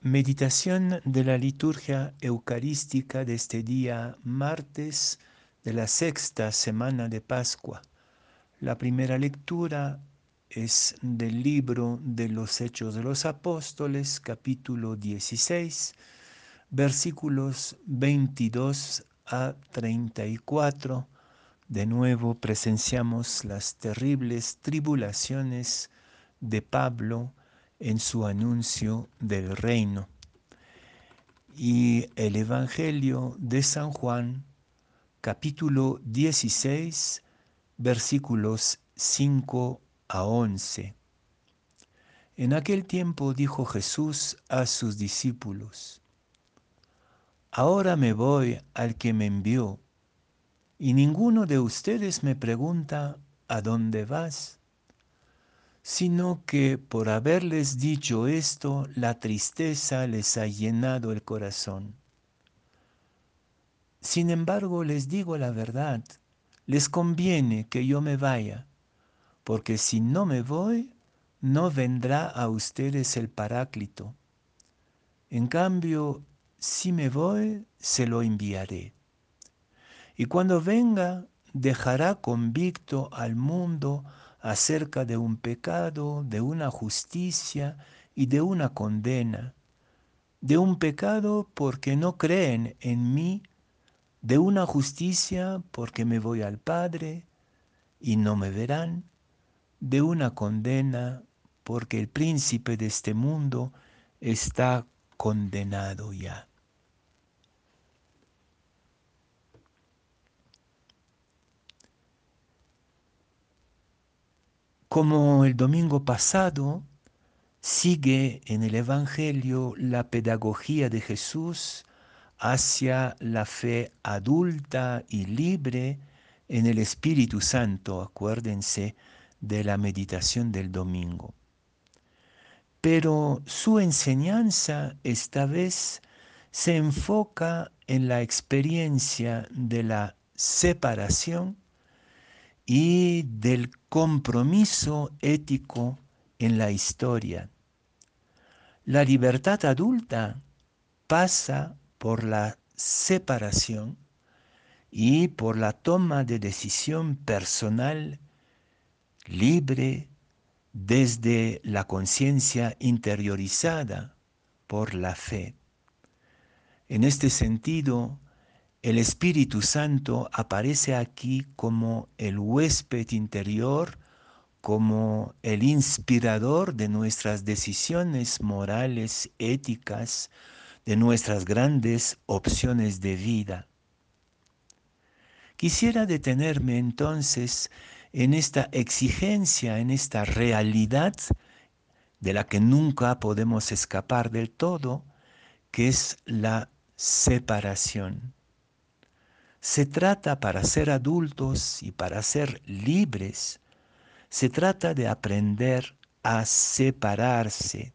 Meditación de la liturgia eucarística de este día martes de la sexta semana de Pascua. La primera lectura es del libro de los Hechos de los Apóstoles, capítulo 16, versículos 22 a 34. De nuevo presenciamos las terribles tribulaciones de Pablo en su anuncio del reino. Y el Evangelio de San Juan, capítulo 16, versículos 5 a 11. En aquel tiempo dijo Jesús a sus discípulos, Ahora me voy al que me envió, y ninguno de ustedes me pregunta, ¿a dónde vas? Sino que por haberles dicho esto, la tristeza les ha llenado el corazón. Sin embargo, les digo la verdad, les conviene que yo me vaya, porque si no me voy, no vendrá a ustedes el Paráclito. En cambio, si me voy, se lo enviaré. Y cuando venga, dejará convicto al mundo acerca de un pecado, de una justicia y de una condena. De un pecado porque no creen en mí, de una justicia porque me voy al Padre y no me verán, de una condena porque el príncipe de este mundo está condenado ya. Como el domingo pasado, sigue en el Evangelio la pedagogía de Jesús hacia la fe adulta y libre en el Espíritu Santo. Acuérdense de la meditación del domingo. Pero su enseñanza esta vez se enfoca en la experiencia de la separación y del compromiso ético en la historia. La libertad adulta pasa por la separación y por la toma de decisión personal libre desde la conciencia interiorizada por la fe. En este sentido, el Espíritu Santo aparece aquí como el huésped interior, como el inspirador de nuestras decisiones morales, éticas, de nuestras grandes opciones de vida. Quisiera detenerme entonces en esta exigencia, en esta realidad de la que nunca podemos escapar del todo, que es la separación. Se trata para ser adultos y para ser libres, se trata de aprender a separarse,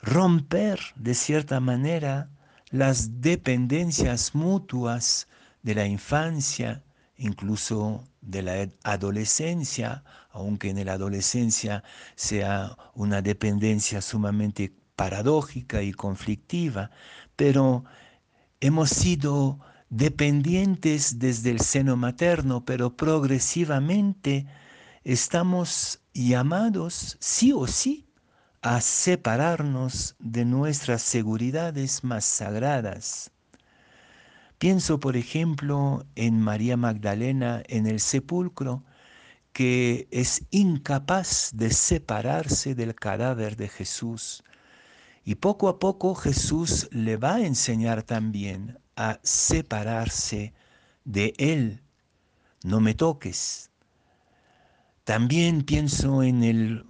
romper de cierta manera las dependencias mutuas de la infancia, incluso de la adolescencia, aunque en la adolescencia sea una dependencia sumamente paradójica y conflictiva, pero hemos sido dependientes desde el seno materno, pero progresivamente estamos llamados sí o sí a separarnos de nuestras seguridades más sagradas. Pienso, por ejemplo, en María Magdalena en el sepulcro, que es incapaz de separarse del cadáver de Jesús. Y poco a poco Jesús le va a enseñar también a separarse de Él. No me toques. También pienso en el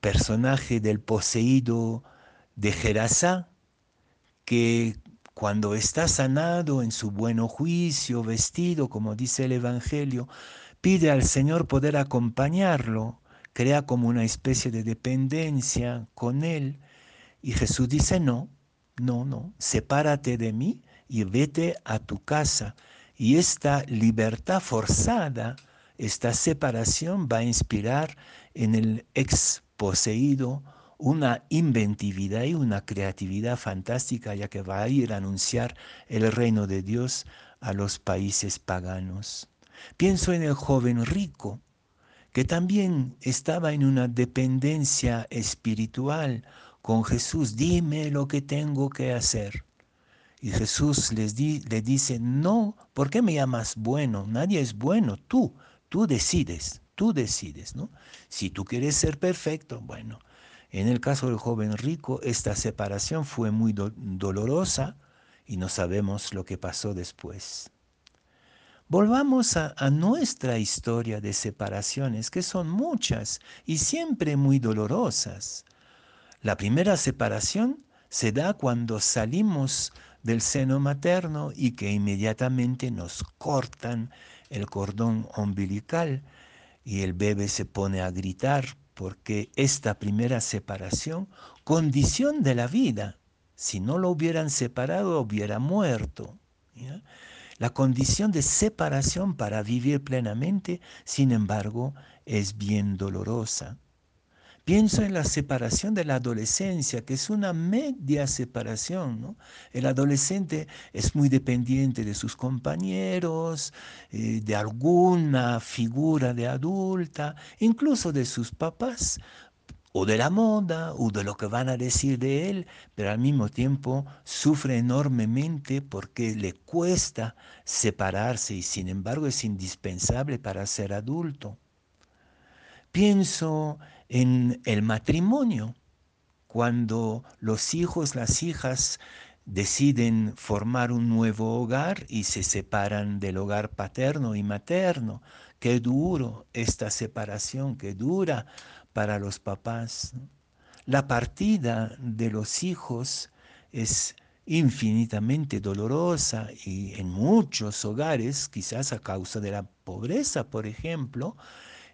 personaje del poseído de Gerasa, que cuando está sanado en su buen juicio, vestido, como dice el Evangelio, pide al Señor poder acompañarlo, crea como una especie de dependencia con Él, y Jesús dice, no, no, no, sepárate de mí y vete a tu casa. Y esta libertad forzada, esta separación va a inspirar en el ex poseído una inventividad y una creatividad fantástica ya que va a ir a anunciar el reino de Dios a los países paganos. Pienso en el joven rico, que también estaba en una dependencia espiritual con Jesús. Dime lo que tengo que hacer. Y Jesús les le dice, no, ¿por qué me llamas bueno? Nadie es bueno, tú, tú decides, tú decides, ¿no? Si tú quieres ser perfecto, bueno. En el caso del joven rico, esta separación fue muy dolorosa y no sabemos lo que pasó después. Volvamos a, nuestra historia de separaciones, que son muchas y siempre muy dolorosas. La primera separación se da cuando salimos del seno materno y que inmediatamente nos cortan el cordón umbilical y el bebé se pone a gritar porque esta primera separación, condición de la vida, si no lo hubieran separado hubiera muerto. La condición de separación para vivir plenamente, sin embargo, es bien dolorosa. Pienso en la separación de la adolescencia, que es una media separación. El adolescente es muy dependiente de sus compañeros, eh, de alguna figura de adulta, incluso de sus papás, o de la moda o de lo que van a decir de él, pero al mismo tiempo sufre enormemente porque le cuesta separarse y sin embargo es indispensable para ser adulto. Pienso en el matrimonio, cuando los hijos, las hijas deciden formar un nuevo hogar y se separan del hogar paterno y materno. Qué duro esta separación, qué dura para los papás. La partida de los hijos es infinitamente dolorosa y en muchos hogares, quizás a causa de la pobreza, por ejemplo,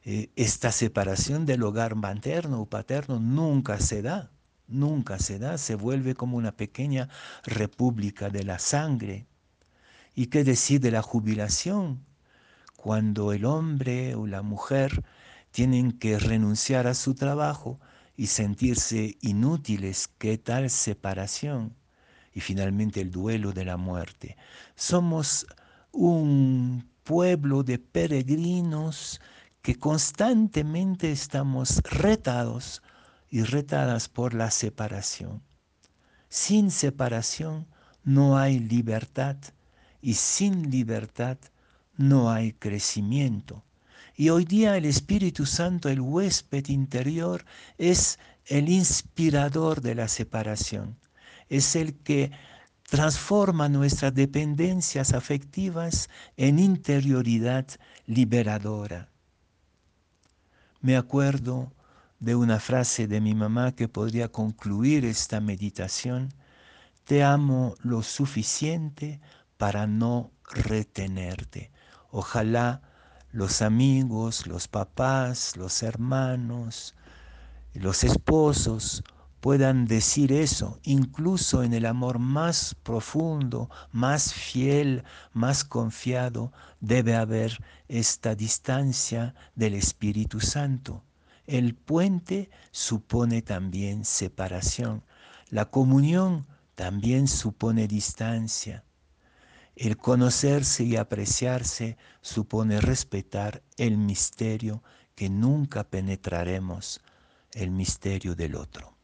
eh, esta separación del hogar materno o paterno nunca se da, nunca se da, se vuelve como una pequeña república de la sangre. ¿Y qué decir de la jubilación? Cuando el hombre o la mujer tienen que renunciar a su trabajo y sentirse inútiles. ¿Qué tal separación? Y finalmente el duelo de la muerte. Somos un pueblo de peregrinos que constantemente estamos retados y retadas por la separación. Sin separación no hay libertad y sin libertad no hay crecimiento. Y hoy día el Espíritu Santo, el huésped interior, es el inspirador de la separación. Es el que transforma nuestras dependencias afectivas en interioridad liberadora. Me acuerdo de una frase de mi mamá que podría concluir esta meditación. Te amo lo suficiente para no retenerte. Ojalá los amigos, los papás, los hermanos, los esposos puedan decir eso, incluso en el amor más profundo, más fiel, más confiado, debe haber esta distancia del Espíritu Santo. El puente supone también separación. La comunión también supone distancia. El conocerse y apreciarse supone respetar el misterio que nunca penetraremos, el misterio del otro.